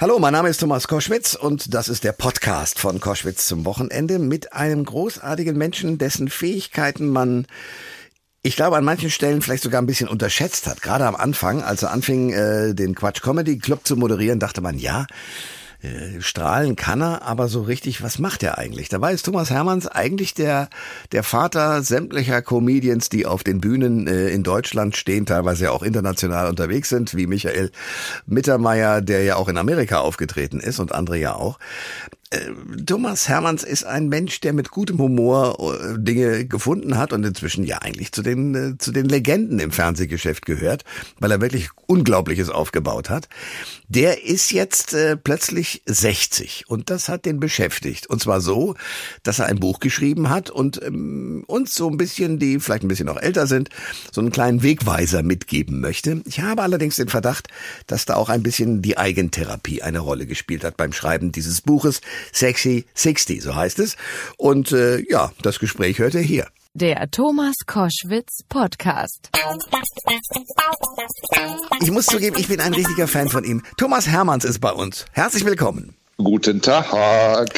Hallo, mein Name ist Thomas Koschwitz und das ist der Podcast von Koschwitz zum Wochenende mit einem großartigen Menschen, dessen Fähigkeiten man ich glaube, an manchen Stellen vielleicht sogar ein bisschen unterschätzt hat. Gerade am Anfang, als er anfing, äh, den Quatsch Comedy Club zu moderieren, dachte man, ja, äh, strahlen kann er, aber so richtig, was macht er eigentlich? Dabei ist Thomas Hermanns eigentlich der, der Vater sämtlicher Comedians, die auf den Bühnen äh, in Deutschland stehen, teilweise auch international unterwegs sind, wie Michael Mittermeier, der ja auch in Amerika aufgetreten ist und andere ja auch. Äh, Thomas Hermanns ist ein Mensch, der mit gutem Humor äh, Dinge gefunden hat und inzwischen ja eigentlich zu den, äh, zu den Legenden im Fernsehgeschäft gehört, weil er wirklich Unglaubliches aufgebaut hat. Der ist jetzt plötzlich 60 und das hat den beschäftigt. Und zwar so, dass er ein Buch geschrieben hat und ähm, uns so ein bisschen, die vielleicht ein bisschen noch älter sind, so einen kleinen Wegweiser mitgeben möchte. Ich habe allerdings den Verdacht, dass da auch ein bisschen die Eigentherapie eine Rolle gespielt hat beim Schreiben dieses Buches. Sexy 60, so heißt es. Und äh, ja, das Gespräch hört ihr hier. Der Thomas Koschwitz Podcast. Ich muss zugeben, ich bin ein richtiger Fan von ihm. Thomas Hermanns ist bei uns. Herzlich willkommen. Guten Tag.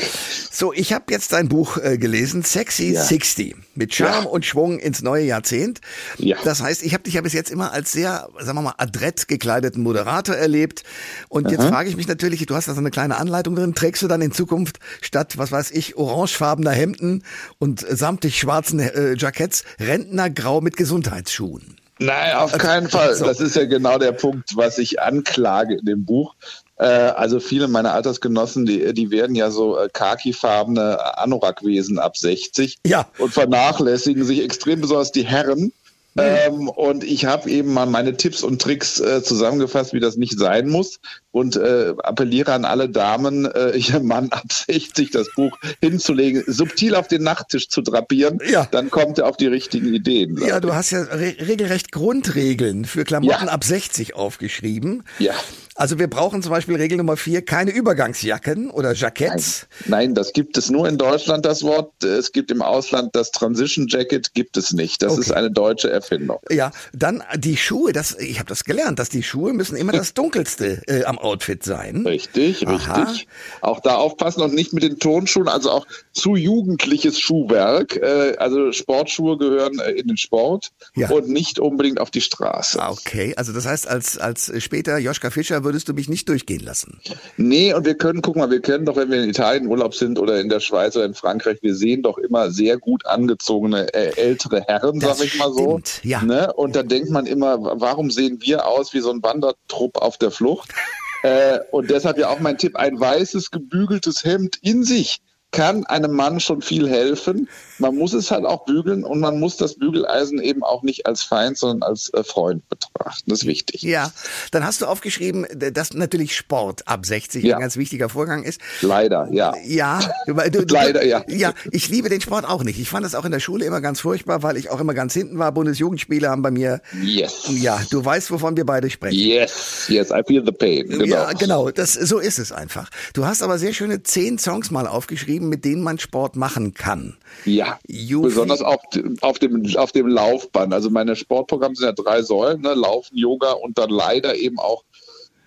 So, ich habe jetzt dein Buch äh, gelesen, Sexy ja. 60, mit Charme ja. und Schwung ins neue Jahrzehnt. Ja. Das heißt, ich habe dich ja bis jetzt immer als sehr, sagen wir mal, adrett gekleideten Moderator erlebt. Und jetzt frage ich mich natürlich, du hast da so eine kleine Anleitung drin, trägst du dann in Zukunft statt, was weiß ich, orangefarbener Hemden und samtig schwarzen äh, Jacketts Rentnergrau mit Gesundheitsschuhen? Nein, auf keinen Fall. So. Das ist ja genau der Punkt, was ich anklage in dem Buch. Äh, also viele meiner Altersgenossen, die, die werden ja so äh, khakifarbene Anorakwesen ab 60 ja. und vernachlässigen sich extrem besonders die Herren. Mhm. Ähm, und ich habe eben mal meine Tipps und Tricks äh, zusammengefasst, wie das nicht sein muss. Und äh, appelliere an alle Damen, äh, ihr Mann ab 60 das Buch hinzulegen, subtil auf den Nachttisch zu drapieren. Ja. Dann kommt er auf die richtigen Ideen. Ja, du hast ja re regelrecht Grundregeln für Klamotten ja. ab 60 aufgeschrieben. Ja. Also wir brauchen zum Beispiel Regel Nummer vier keine Übergangsjacken oder Jacketts. Nein, nein, das gibt es nur in Deutschland, das Wort. Es gibt im Ausland das Transition Jacket, gibt es nicht. Das okay. ist eine deutsche Erfindung. Ja, dann die Schuhe, das, ich habe das gelernt, dass die Schuhe müssen immer das dunkelste äh, am Outfit sein. Richtig, Aha. richtig. Auch da aufpassen und nicht mit den Tonschuhen, also auch zu jugendliches Schuhwerk. Äh, also Sportschuhe gehören äh, in den Sport ja. und nicht unbedingt auf die Straße. Ah, okay, also das heißt, als, als später Joschka Fischer würdest du mich nicht durchgehen lassen. Nee, und wir können, guck mal, wir können doch, wenn wir in Italien Urlaub sind oder in der Schweiz oder in Frankreich, wir sehen doch immer sehr gut angezogene äh, ältere Herren, das sag ich mal so. Stimmt, ja. Ne? Und da denkt man immer, warum sehen wir aus wie so ein Wandertrupp auf der Flucht? äh, und deshalb ja auch mein Tipp, ein weißes gebügeltes Hemd in sich kann einem Mann schon viel helfen. Man muss es halt auch bügeln und man muss das Bügeleisen eben auch nicht als Feind, sondern als äh, Freund betrachten. Das ist wichtig. Ja, dann hast du aufgeschrieben, dass natürlich Sport ab 60 ja. ein ganz wichtiger Vorgang ist. Leider, ja. Ja, du, du, leider, ja. Ja, ich liebe den Sport auch nicht. Ich fand es auch in der Schule immer ganz furchtbar, weil ich auch immer ganz hinten war. Bundesjugendspiele haben bei mir. Yes. Ja, du weißt, wovon wir beide sprechen. Yes, yes, I feel the pain. Genau. Ja, genau. Das, so ist es einfach. Du hast aber sehr schöne zehn Songs mal aufgeschrieben, mit denen man Sport machen kann. Ja, you besonders auf, auf, dem, auf dem Laufband. Also meine Sportprogramme sind ja drei Säulen, ne? Laufen, Yoga und dann leider eben auch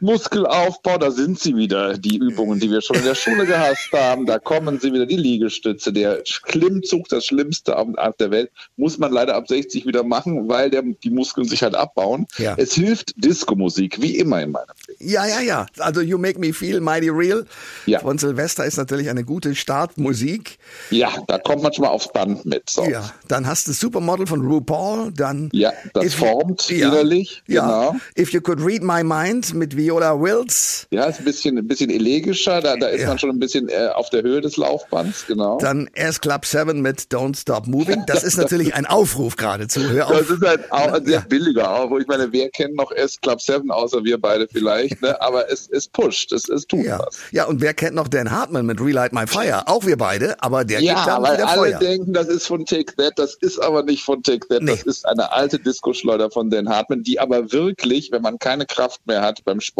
Muskelaufbau, da sind sie wieder, die Übungen, die wir schon in der Schule gehasst haben. Da kommen sie wieder, die Liegestütze. Der Klimmzug, das Schlimmste auf der Welt, muss man leider ab 60 wieder machen, weil der, die Muskeln sich halt abbauen. Ja. Es hilft Disco-Musik, wie immer in meinem Leben. Ja, ja, ja. Also You Make Me Feel Mighty Real ja. von Silvester ist natürlich eine gute Startmusik. Ja, da kommt man schon mal aufs Band mit. So. Ja, dann hast du Supermodel von RuPaul, dann... Ja, das formt you, innerlich, ja, genau. If You Could Read My Mind mit Viola Viola Wills. Ja, ist ein bisschen, ein bisschen elegischer, da, da ist ja. man schon ein bisschen äh, auf der Höhe des Laufbands, genau. Dann S Club 7 mit Don't Stop Moving. Das ist natürlich ein Aufruf geradezu. Hör auf. Das ist halt auch ein sehr billiger Aufruf. Ich meine, wer kennt noch S Club 7, außer wir beide vielleicht, ne? aber es, es pusht, es, es tut ja. was. Ja, und wer kennt noch Dan Hartman mit Relight My Fire? Auch wir beide, aber der ja, gibt dann weil wieder alle Feuer. denken, das ist von Take That, das ist aber nicht von Take That, nee. das ist eine alte Disco-Schleuder von Dan Hartman, die aber wirklich, wenn man keine Kraft mehr hat beim Sport,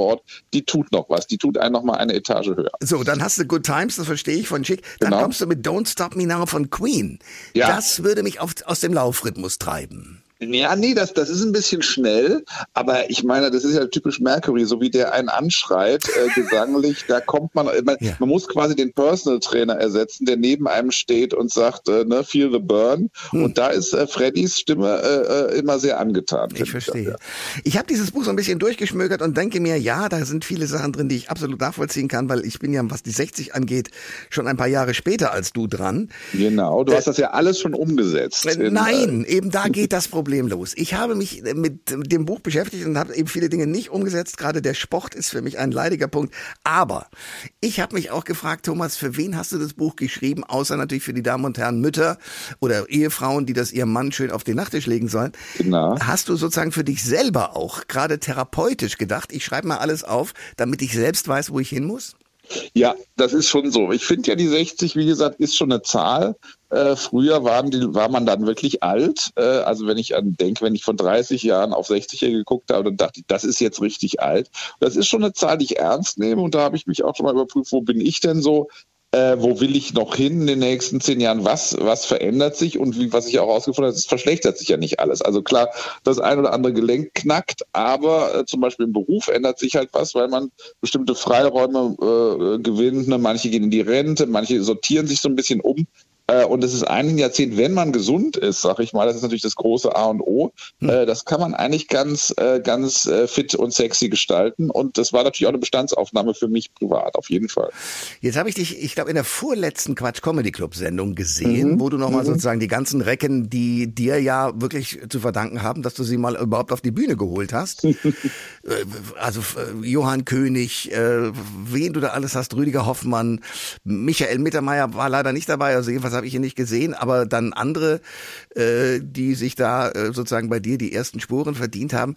die tut noch was. Die tut einen noch mal eine Etage höher. So, dann hast du Good Times, das verstehe ich von Chick. Dann genau. kommst du mit Don't Stop Me Now von Queen. Ja. Das würde mich auf, aus dem Laufrhythmus treiben. Ja, nee, das, das ist ein bisschen schnell, aber ich meine, das ist ja typisch Mercury, so wie der einen anschreit, äh, gesanglich, da kommt man, man, ja. man, muss quasi den Personal Trainer ersetzen, der neben einem steht und sagt, äh, ne, feel the burn. Hm. Und da ist äh, Freddys Stimme äh, äh immer sehr angetan. Ich verstehe. Ich, ja. ich habe dieses Buch so ein bisschen durchgeschmökert und denke mir, ja, da sind viele Sachen drin, die ich absolut nachvollziehen kann, weil ich bin ja, was die 60 angeht, schon ein paar Jahre später als du dran. Genau, du hast das ja alles schon umgesetzt. In, nein, eben da geht das Problem problemlos. Ich habe mich mit dem Buch beschäftigt und habe eben viele Dinge nicht umgesetzt. Gerade der Sport ist für mich ein leidiger Punkt. Aber ich habe mich auch gefragt, Thomas, für wen hast du das Buch geschrieben? Außer natürlich für die Damen und Herren Mütter oder Ehefrauen, die das ihrem Mann schön auf den Nachttisch legen sollen. Genau. Hast du sozusagen für dich selber auch gerade therapeutisch gedacht, ich schreibe mal alles auf, damit ich selbst weiß, wo ich hin muss? Ja, das ist schon so. Ich finde ja die 60, wie gesagt, ist schon eine Zahl. Äh, früher waren die, war man dann wirklich alt. Äh, also wenn ich an denke, wenn ich von 30 Jahren auf 60 hier geguckt habe, dann dachte ich, das ist jetzt richtig alt. Das ist schon eine Zahl, die ich ernst nehme. Und da habe ich mich auch schon mal überprüft, wo bin ich denn so? Äh, wo will ich noch hin in den nächsten zehn Jahren, was, was verändert sich und wie, was ich auch herausgefunden habe, es verschlechtert sich ja nicht alles. Also klar, das ein oder andere Gelenk knackt, aber äh, zum Beispiel im Beruf ändert sich halt was, weil man bestimmte Freiräume äh, gewinnt. Ne? Manche gehen in die Rente, manche sortieren sich so ein bisschen um. Äh, und es ist ein Jahrzehnt, wenn man gesund ist, sag ich mal, das ist natürlich das große A und O. Hm. Äh, das kann man eigentlich ganz, äh, ganz fit und sexy gestalten. Und das war natürlich auch eine Bestandsaufnahme für mich privat, auf jeden Fall. Jetzt habe ich dich, ich glaube, in der vorletzten Quatsch Comedy Club Sendung gesehen, mhm. wo du nochmal mhm. sozusagen die ganzen Recken, die dir ja wirklich zu verdanken haben, dass du sie mal überhaupt auf die Bühne geholt hast. also Johann König, wen du da alles hast, Rüdiger Hoffmann, Michael Mittermeier war leider nicht dabei, also jedenfalls habe ich ihn nicht gesehen, aber dann andere, äh, die sich da äh, sozusagen bei dir die ersten Spuren verdient haben.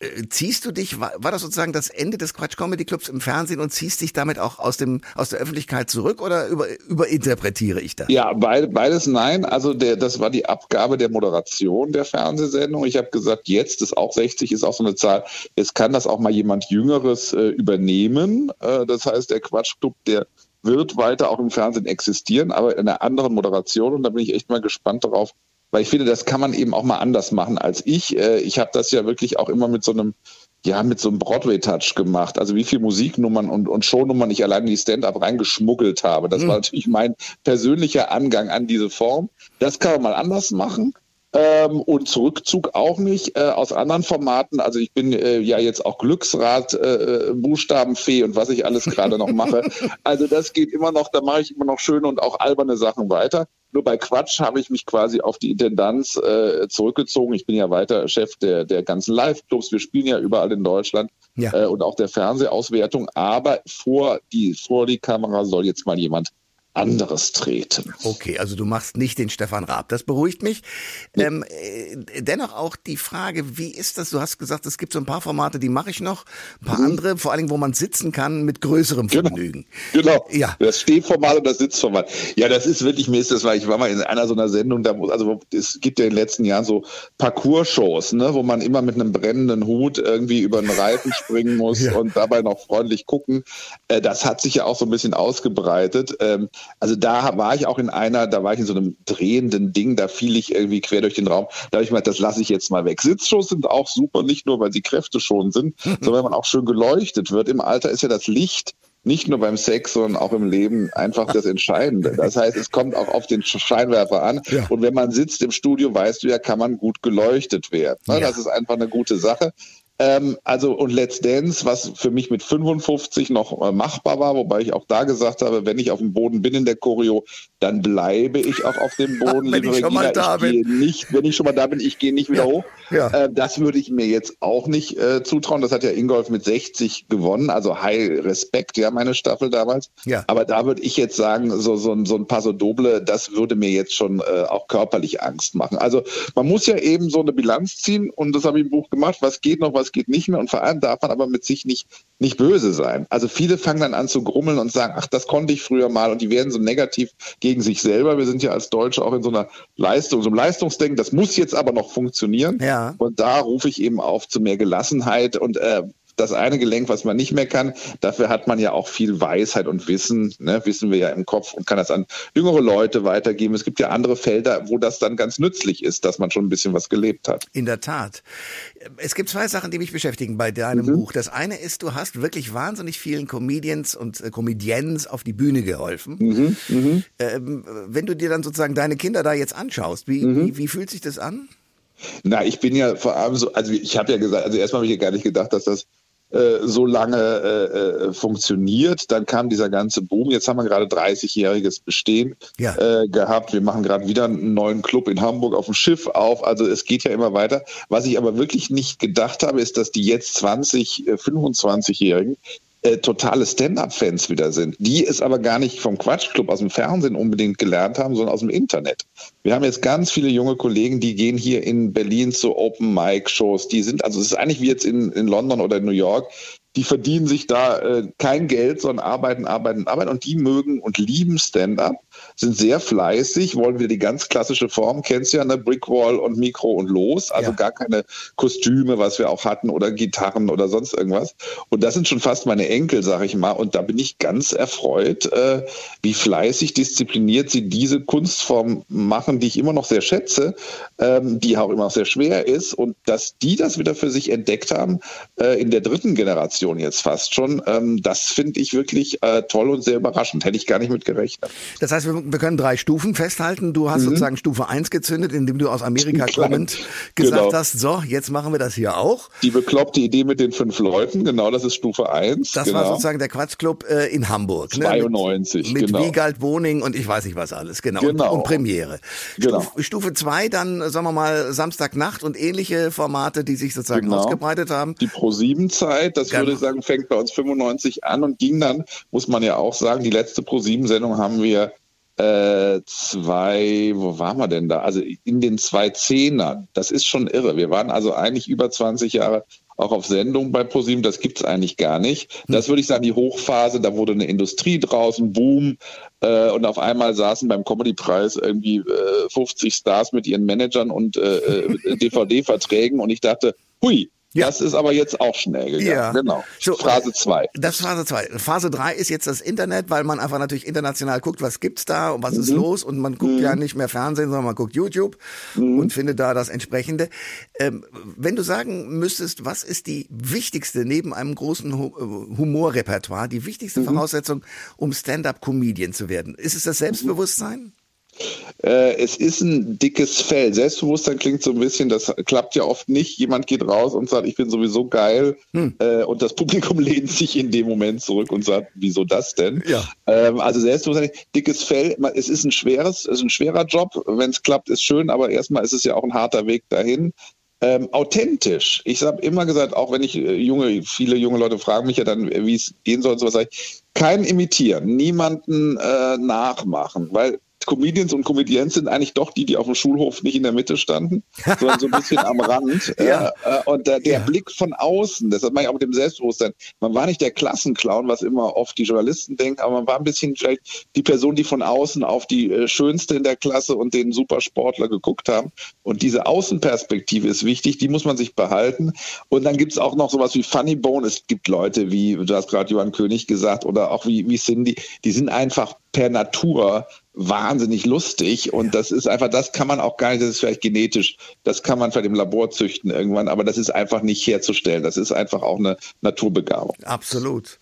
Äh, ziehst du dich, war, war das sozusagen das Ende des Quatsch Comedy Clubs im Fernsehen und ziehst dich damit auch aus dem aus der Öffentlichkeit zurück oder über, überinterpretiere ich das? Ja, beid, beides nein. Also der, das war die Abgabe der Moderation der Fernsehsendung. Ich habe gesagt, jetzt ist auch 60 ist auch so eine Zahl. Jetzt kann das auch mal jemand Jüngeres äh, übernehmen. Äh, das heißt, der Quatsch Club, der wird weiter auch im Fernsehen existieren, aber in einer anderen Moderation. Und da bin ich echt mal gespannt darauf, weil ich finde, das kann man eben auch mal anders machen als ich. Äh, ich habe das ja wirklich auch immer mit so einem ja, mit so einem Broadway-Touch gemacht. Also wie viel Musiknummern und, und Shownummern ich allein in die Stand-up reingeschmuggelt habe. Das mhm. war natürlich mein persönlicher Angang an diese Form. Das kann man mal anders machen. Ähm, und Zurückzug auch nicht äh, aus anderen Formaten. Also ich bin äh, ja jetzt auch Glücksrad, äh, Buchstabenfee und was ich alles gerade noch mache. Also das geht immer noch, da mache ich immer noch schöne und auch alberne Sachen weiter. Nur bei Quatsch habe ich mich quasi auf die Intendanz äh, zurückgezogen. Ich bin ja weiter Chef der, der ganzen Live-Clubs. Wir spielen ja überall in Deutschland ja. äh, und auch der Fernsehauswertung. Aber vor die, vor die Kamera soll jetzt mal jemand anderes treten. Okay, also du machst nicht den Stefan Raab, das beruhigt mich. Nee. Ähm, äh, dennoch auch die Frage, wie ist das? Du hast gesagt, es gibt so ein paar Formate, die mache ich noch, ein paar mhm. andere, vor allen Dingen, wo man sitzen kann mit größerem genau. Vergnügen. Genau, genau. Ja. das Stehformat und das Sitzformat. Ja, das ist wirklich, mir ist das, weil ich war mal in einer so einer Sendung, da, also es gibt ja in den letzten Jahren so Parcours-Shows, ne, wo man immer mit einem brennenden Hut irgendwie über einen Reifen springen muss ja. und dabei noch freundlich gucken. Äh, das hat sich ja auch so ein bisschen ausgebreitet. Also da war ich auch in einer, da war ich in so einem drehenden Ding, da fiel ich irgendwie quer durch den Raum. Da habe ich mir gedacht, das lasse ich jetzt mal weg. Sitzshows sind auch super, nicht nur, weil sie Kräfte schon sind, sondern weil man auch schön geleuchtet wird. Im Alter ist ja das Licht nicht nur beim Sex, sondern auch im Leben einfach das Entscheidende. Das heißt, es kommt auch auf den Scheinwerfer an. Ja. Und wenn man sitzt im Studio, weißt du ja, kann man gut geleuchtet werden. Ja. Das ist einfach eine gute Sache. Ähm, also und Let's Dance, was für mich mit 55 noch äh, machbar war, wobei ich auch da gesagt habe, wenn ich auf dem Boden bin in der Choreo, dann bleibe ich auch auf dem Boden. wenn ich schon mal da bin. Nicht, wenn ich schon mal da bin, ich gehe nicht wieder ja, hoch. Ja. Äh, das würde ich mir jetzt auch nicht äh, zutrauen. Das hat ja Ingolf mit 60 gewonnen, also High Respekt, ja, meine Staffel damals. Ja. Aber da würde ich jetzt sagen, so, so, ein, so ein Paso Doble, das würde mir jetzt schon äh, auch körperlich Angst machen. Also man muss ja eben so eine Bilanz ziehen und das habe ich im Buch gemacht, was geht noch, was es geht nicht mehr. Und vor allem darf man aber mit sich nicht, nicht böse sein. Also viele fangen dann an zu grummeln und sagen, ach, das konnte ich früher mal. Und die werden so negativ gegen sich selber. Wir sind ja als Deutsche auch in so einer Leistung, so einem Leistungsdenken. Das muss jetzt aber noch funktionieren. Ja. Und da rufe ich eben auf zu mehr Gelassenheit und äh, das eine Gelenk, was man nicht mehr kann. Dafür hat man ja auch viel Weisheit und Wissen, ne? wissen wir ja im Kopf und kann das an jüngere Leute weitergeben. Es gibt ja andere Felder, wo das dann ganz nützlich ist, dass man schon ein bisschen was gelebt hat. In der Tat. Es gibt zwei Sachen, die mich beschäftigen bei deinem mhm. Buch. Das eine ist, du hast wirklich wahnsinnig vielen Comedians und äh, Comedians auf die Bühne geholfen. Mhm. Mhm. Ähm, wenn du dir dann sozusagen deine Kinder da jetzt anschaust, wie, mhm. wie, wie fühlt sich das an? Na, ich bin ja vor allem so, also ich habe ja gesagt, also erstmal habe ich ja gar nicht gedacht, dass das äh, so lange äh, äh, funktioniert. Dann kam dieser ganze Boom. Jetzt haben wir gerade 30-jähriges Bestehen ja. äh, gehabt. Wir machen gerade wieder einen neuen Club in Hamburg auf dem Schiff auf. Also es geht ja immer weiter. Was ich aber wirklich nicht gedacht habe, ist, dass die jetzt 20, 25-Jährigen äh, totale Stand-up-Fans wieder sind, die es aber gar nicht vom Quatschclub aus dem Fernsehen unbedingt gelernt haben, sondern aus dem Internet. Wir haben jetzt ganz viele junge Kollegen, die gehen hier in Berlin zu Open-Mic-Shows. Die sind, also es ist eigentlich wie jetzt in, in London oder in New York, die verdienen sich da äh, kein Geld, sondern arbeiten, arbeiten, arbeiten und die mögen und lieben Stand-up, sind sehr fleißig, wollen wir die ganz klassische Form, kennst ja, eine Brickwall und Mikro und los, also ja. gar keine Kostüme, was wir auch hatten oder Gitarren oder sonst irgendwas. Und das sind schon fast meine Enkel, sag ich mal, und da bin ich ganz erfreut, äh, wie fleißig, diszipliniert sie diese Kunstform machen, die ich immer noch sehr schätze, ähm, die auch immer noch sehr schwer ist und dass die das wieder für sich entdeckt haben äh, in der dritten Generation Generation jetzt fast schon. Ähm, das finde ich wirklich äh, toll und sehr überraschend. Hätte ich gar nicht mit gerechnet. Das heißt, wir, wir können drei Stufen festhalten. Du hast mhm. sozusagen Stufe 1 gezündet, indem du aus Amerika kommend gesagt genau. hast, so, jetzt machen wir das hier auch. Die bekloppte Idee mit den fünf Leuten, genau, das ist Stufe 1. Das genau. war sozusagen der Quatschclub äh, in Hamburg. 92, ne? Mit, mit genau. Wiegald Wohning und ich weiß nicht was alles, genau. genau. Und, und Premiere. Genau. Stufe 2 dann, sagen wir mal, Samstagnacht und ähnliche Formate, die sich sozusagen genau. ausgebreitet haben. Die Pro-7-Zeit, das würde ich sagen, fängt bei uns 95 an und ging dann, muss man ja auch sagen, die letzte Pro-7-Sendung haben wir äh, zwei, wo waren wir denn da? Also in den zwei Zehnern. Das ist schon irre. Wir waren also eigentlich über 20 Jahre auch auf Sendung bei ProSieben, das gibt's eigentlich gar nicht. Hm. Das würde ich sagen, die Hochphase, da wurde eine Industrie draußen, Boom, äh, und auf einmal saßen beim Comedy-Preis irgendwie äh, 50 Stars mit ihren Managern und äh, DVD-Verträgen äh, und ich dachte, hui, ja. Das ist aber jetzt auch schnell gegangen. Ja. Genau. So, Phase 2. Das ist Phase 2. Phase 3 ist jetzt das Internet, weil man einfach natürlich international guckt, was gibt's da und was mhm. ist los und man guckt mhm. ja nicht mehr Fernsehen, sondern man guckt YouTube mhm. und findet da das entsprechende. Ähm, wenn du sagen müsstest, was ist die wichtigste neben einem großen äh, Humorrepertoire, die wichtigste mhm. Voraussetzung, um Stand-up-Comedian zu werden? Ist es das Selbstbewusstsein? Äh, es ist ein dickes Fell. Selbstbewusstsein klingt so ein bisschen, das klappt ja oft nicht. Jemand geht raus und sagt, ich bin sowieso geil. Hm. Äh, und das Publikum lehnt sich in dem Moment zurück und sagt, wieso das denn? Ja. Ähm, also Selbstbewusstsein, dickes Fell. Es ist ein schweres, es ist ein schwerer Job. Wenn es klappt, ist schön, aber erstmal ist es ja auch ein harter Weg dahin. Ähm, authentisch. Ich habe immer gesagt, auch wenn ich äh, junge, viele junge Leute fragen mich ja dann, wie es gehen soll, so was sage ich, kein imitieren, niemanden äh, nachmachen, weil Comedians und Comedians sind eigentlich doch die, die auf dem Schulhof nicht in der Mitte standen, sondern so ein bisschen am Rand. ja. Äh, und der, der ja. Blick von außen, das hat man ja auch mit dem Selbstbewusstsein. Man war nicht der Klassenclown, was immer oft die Journalisten denken, aber man war ein bisschen vielleicht die Person, die von außen auf die äh, Schönste in der Klasse und den Supersportler geguckt haben. Und diese Außenperspektive ist wichtig, die muss man sich behalten. Und dann gibt es auch noch sowas wie Funny Bone. Es gibt Leute wie, du hast gerade Johann König gesagt, oder auch wie, wie Cindy, die sind einfach per Natur wahnsinnig lustig und das ist einfach, das kann man auch gar nicht, das ist vielleicht genetisch, das kann man vielleicht im Labor züchten irgendwann, aber das ist einfach nicht herzustellen. Das ist einfach auch eine Naturbegabung. Absolut.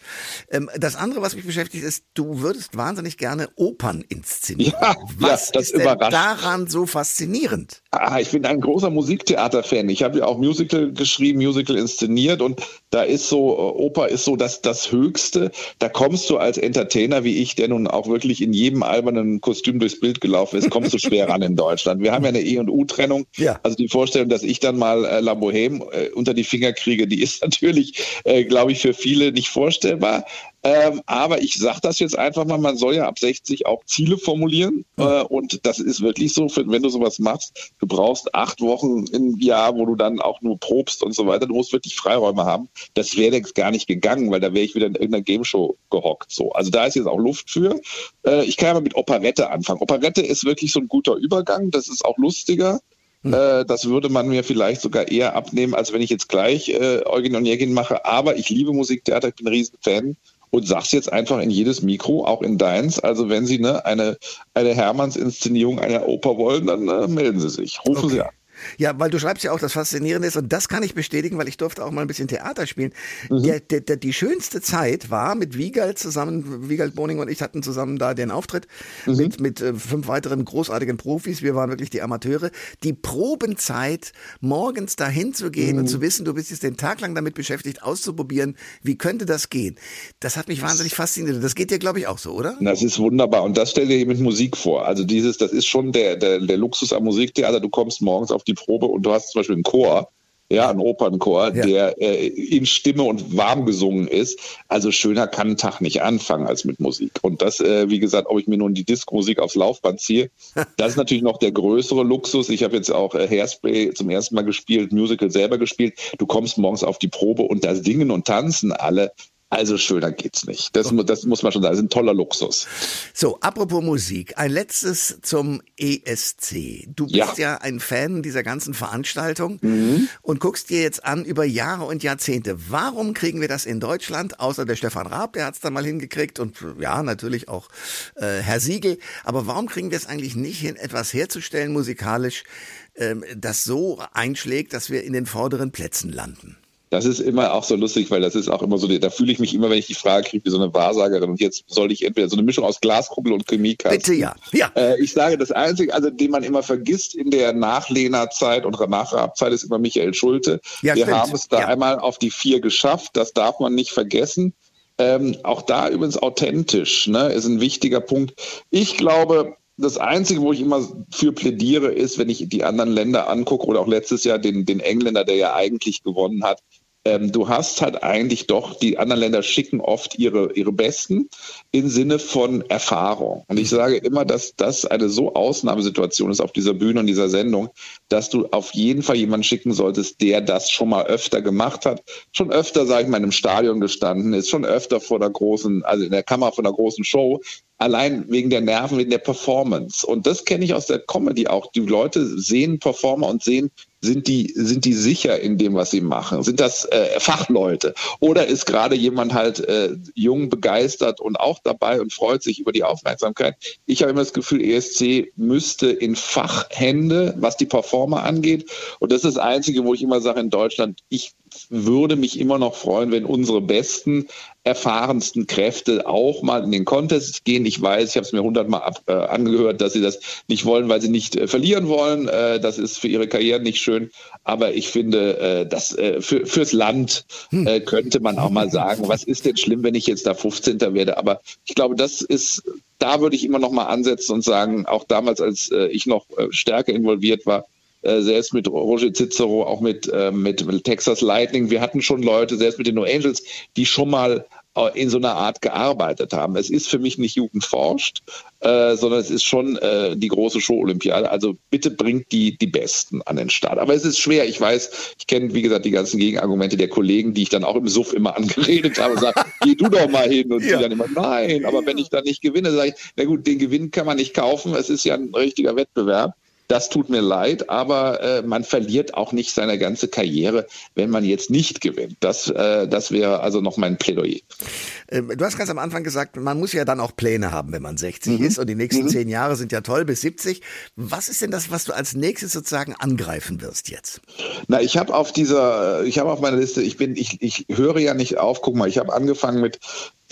Ähm, das andere, was mich beschäftigt, ist, du würdest wahnsinnig gerne Opern inszenieren. Ja, was ja, das ist überrascht. daran so faszinierend? Ah, ich bin ein großer Musiktheater-Fan. Ich habe ja auch Musical geschrieben, Musical inszeniert und da ist so, äh, Oper ist so das, das Höchste. Da kommst du als Entertainer wie ich, der nun auch wirklich in jedem albernen Kostüm durchs Bild gelaufen ist, kommst du schwer ran in Deutschland. Wir haben ja eine E- und U-Trennung. Ja. Also die Vorstellung, dass ich dann mal äh, La Boheme äh, unter die Finger kriege, die ist natürlich, äh, glaube ich, für viele nicht vorstellbar. Ähm, aber ich sage das jetzt einfach mal, man soll ja ab 60 auch Ziele formulieren. Äh, und das ist wirklich so, wenn du sowas machst, du brauchst acht Wochen im Jahr, wo du dann auch nur probst und so weiter. Du musst wirklich Freiräume haben. Das wäre jetzt gar nicht gegangen, weil da wäre ich wieder in irgendeiner Gameshow gehockt. So. Also da ist jetzt auch Luft für. Äh, ich kann ja mal mit Operette anfangen. Operette ist wirklich so ein guter Übergang. Das ist auch lustiger. Hm. Äh, das würde man mir vielleicht sogar eher abnehmen, als wenn ich jetzt gleich äh, Eugen Onegin mache. Aber ich liebe Musiktheater, ich bin ein Riesenfan und sag's jetzt einfach in jedes Mikro, auch in deins. Also wenn Sie ne, eine, eine Hermanns-Inszenierung einer Oper wollen, dann äh, melden Sie sich, rufen okay. Sie an. Ja, weil du schreibst ja auch, das Faszinierende ist, und das kann ich bestätigen, weil ich durfte auch mal ein bisschen Theater spielen. Mhm. Der, der, der, die schönste Zeit war mit Wiegald zusammen, Wiegald Boning und ich hatten zusammen da den Auftritt mhm. mit, mit äh, fünf weiteren großartigen Profis. Wir waren wirklich die Amateure. Die Probenzeit, morgens dahin zu gehen mhm. und zu wissen, du bist jetzt den Tag lang damit beschäftigt, auszuprobieren, wie könnte das gehen. Das hat mich wahnsinnig fasziniert. Das geht dir, glaube ich, auch so, oder? Das ist wunderbar. Und das stell dir mit Musik vor. Also dieses, das ist schon der, der, der Luxus am Musiktheater. Du kommst morgens auf die die Probe und du hast zum Beispiel einen Chor, ja, einen Opernchor, ja. der äh, in Stimme und warm gesungen ist. Also schöner kann ein Tag nicht anfangen als mit Musik. Und das, äh, wie gesagt, ob ich mir nun die Disco-Musik aufs Laufband ziehe, das ist natürlich noch der größere Luxus. Ich habe jetzt auch äh, Hairspray zum ersten Mal gespielt, Musical selber gespielt. Du kommst morgens auf die Probe und da singen und tanzen alle. Also schöner geht's nicht. Das, das muss man schon sagen. Das ist ein toller Luxus. So, apropos Musik. Ein letztes zum ESC. Du bist ja, ja ein Fan dieser ganzen Veranstaltung mhm. und guckst dir jetzt an über Jahre und Jahrzehnte. Warum kriegen wir das in Deutschland? Außer der Stefan Raab, der hat's da mal hingekriegt und ja, natürlich auch äh, Herr Siegel. Aber warum kriegen wir es eigentlich nicht hin, etwas herzustellen musikalisch, ähm, das so einschlägt, dass wir in den vorderen Plätzen landen? Das ist immer auch so lustig, weil das ist auch immer so, da fühle ich mich immer, wenn ich die Frage kriege, wie so eine Wahrsagerin. Und jetzt soll ich entweder so eine Mischung aus Glaskugel und Chemiekasten. Bitte ja. ja. Äh, ich sage, das Einzige, also den man immer vergisst in der Nachlehnerzeit und Nachrabzeit ist immer Michael Schulte. Ja, Wir stimmt. haben es da ja. einmal auf die vier geschafft. Das darf man nicht vergessen. Ähm, auch da übrigens authentisch, ne, ist ein wichtiger Punkt. Ich glaube, das Einzige, wo ich immer für plädiere, ist, wenn ich die anderen Länder angucke oder auch letztes Jahr den, den Engländer, der ja eigentlich gewonnen hat, ähm, du hast halt eigentlich doch, die anderen Länder schicken oft ihre, ihre Besten im Sinne von Erfahrung. Und ich sage immer, dass das eine so Ausnahmesituation ist auf dieser Bühne und dieser Sendung, dass du auf jeden Fall jemanden schicken solltest, der das schon mal öfter gemacht hat, schon öfter, sage ich mal, einem Stadion gestanden ist, schon öfter vor der großen, also in der Kamera von der großen Show, allein wegen der Nerven, wegen der Performance. Und das kenne ich aus der Comedy auch. Die Leute sehen Performer und sehen, sind die, sind die sicher in dem, was sie machen? Sind das äh, Fachleute? Oder ist gerade jemand halt äh, jung, begeistert und auch dabei und freut sich über die Aufmerksamkeit? Ich habe immer das Gefühl, ESC müsste in Fachhände, was die Performer angeht. Und das ist das Einzige, wo ich immer sage in Deutschland, ich würde mich immer noch freuen, wenn unsere besten, erfahrensten Kräfte auch mal in den Contest gehen. Ich weiß, ich habe es mir hundertmal äh, angehört, dass sie das nicht wollen, weil sie nicht äh, verlieren wollen. Äh, das ist für ihre Karriere nicht schön. Aber ich finde, äh, das äh, für, fürs Land hm. äh, könnte man auch mal sagen, was ist denn schlimm, wenn ich jetzt da 15. werde? Aber ich glaube, das ist, da würde ich immer noch mal ansetzen und sagen, auch damals, als äh, ich noch stärker involviert war, selbst mit Roger Cicero, auch mit, äh, mit Texas Lightning. Wir hatten schon Leute, selbst mit den No Angels, die schon mal äh, in so einer Art gearbeitet haben. Es ist für mich nicht Jugend forscht, äh, sondern es ist schon äh, die große Show-Olympiade. Also bitte bringt die, die Besten an den Start. Aber es ist schwer. Ich weiß, ich kenne, wie gesagt, die ganzen Gegenargumente der Kollegen, die ich dann auch im Suff immer angeredet habe und sage, geh du doch mal hin. Und ja. die dann immer, nein, aber wenn ich dann nicht gewinne, sage ich, na gut, den Gewinn kann man nicht kaufen. Es ist ja ein richtiger Wettbewerb. Das tut mir leid, aber äh, man verliert auch nicht seine ganze Karriere, wenn man jetzt nicht gewinnt. Das, äh, das wäre also noch mein Plädoyer. Ähm, du hast ganz am Anfang gesagt, man muss ja dann auch Pläne haben, wenn man 60 mhm. ist und die nächsten mhm. zehn Jahre sind ja toll bis 70. Was ist denn das, was du als nächstes sozusagen angreifen wirst jetzt? Na, ich habe auf dieser, ich habe auf meiner Liste, ich bin, ich, ich höre ja nicht auf. Guck mal, ich habe angefangen mit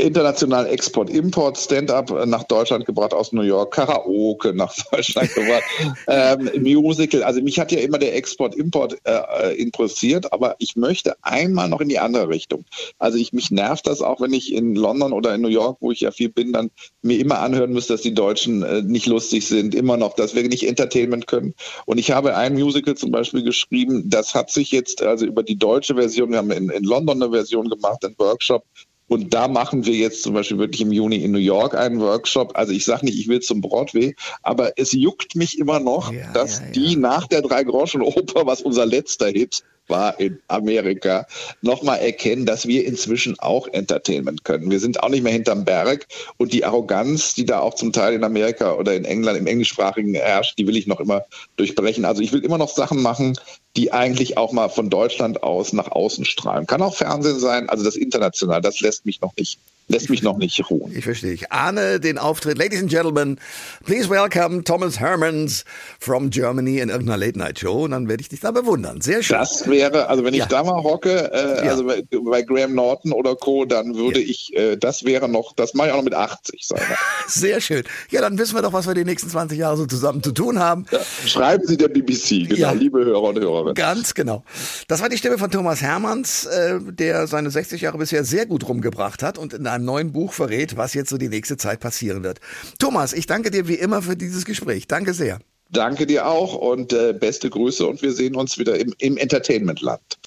international Export-Import, Stand-up nach Deutschland gebracht aus New York, Karaoke nach Deutschland gebracht, ähm, Musical. Also mich hat ja immer der Export-Import äh, interessiert, aber ich möchte einmal noch in die andere Richtung. Also ich mich nervt das auch, wenn ich in London oder in New York, wo ich ja viel bin, dann mir immer anhören muss, dass die Deutschen äh, nicht lustig sind, immer noch, dass wir nicht Entertainment können. Und ich habe ein Musical zum Beispiel geschrieben, das hat sich jetzt also über die deutsche Version, wir haben in, in London eine Version gemacht, einen Workshop, und da machen wir jetzt zum Beispiel wirklich im Juni in New York einen Workshop. Also ich sage nicht, ich will zum Broadway, aber es juckt mich immer noch, ja, dass ja, die nach der Drei-Groschen-Oper, was unser letzter Hit war in Amerika, nochmal erkennen, dass wir inzwischen auch Entertainment können. Wir sind auch nicht mehr hinterm Berg und die Arroganz, die da auch zum Teil in Amerika oder in England im englischsprachigen herrscht, die will ich noch immer durchbrechen. Also ich will immer noch Sachen machen, die eigentlich auch mal von Deutschland aus nach außen strahlen. Kann auch Fernsehen sein, also das international, das lässt mich noch nicht lässt mich noch nicht ruhen. Ich verstehe. Ich ahne den Auftritt. Ladies and Gentlemen, please welcome Thomas Hermans from Germany in irgendeiner Late-Night-Show. Und dann werde ich dich da bewundern. Sehr schön. Das wäre, also wenn ich ja. da mal hocke, äh, ja. also bei, bei, Graham Norton oder Co., dann würde ja. ich, äh, das wäre noch, das mache ich auch noch mit 80 sein. Sehr schön. Ja, dann wissen wir doch, was wir die nächsten 20 Jahre so zusammen zu tun haben. Schreiben Sie der BBC, genau, liebe Hörer und Hörerinnen. Ganz genau. Das war die Stimme von Thomas Hermans, äh, der seine 60 Jahre bisher sehr gut rumgebracht hat und in einem neuen Buch verrät, was jetzt so die nächste Zeit passieren wird. Thomas, ich danke dir wie immer für dieses Gespräch. Danke sehr. Danke dir auch und äh, beste Grüße und wir sehen uns wieder im, im Entertainment-Land.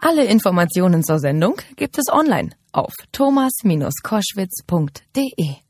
Alle Informationen zur Sendung gibt es online auf thomas-koschwitz.de.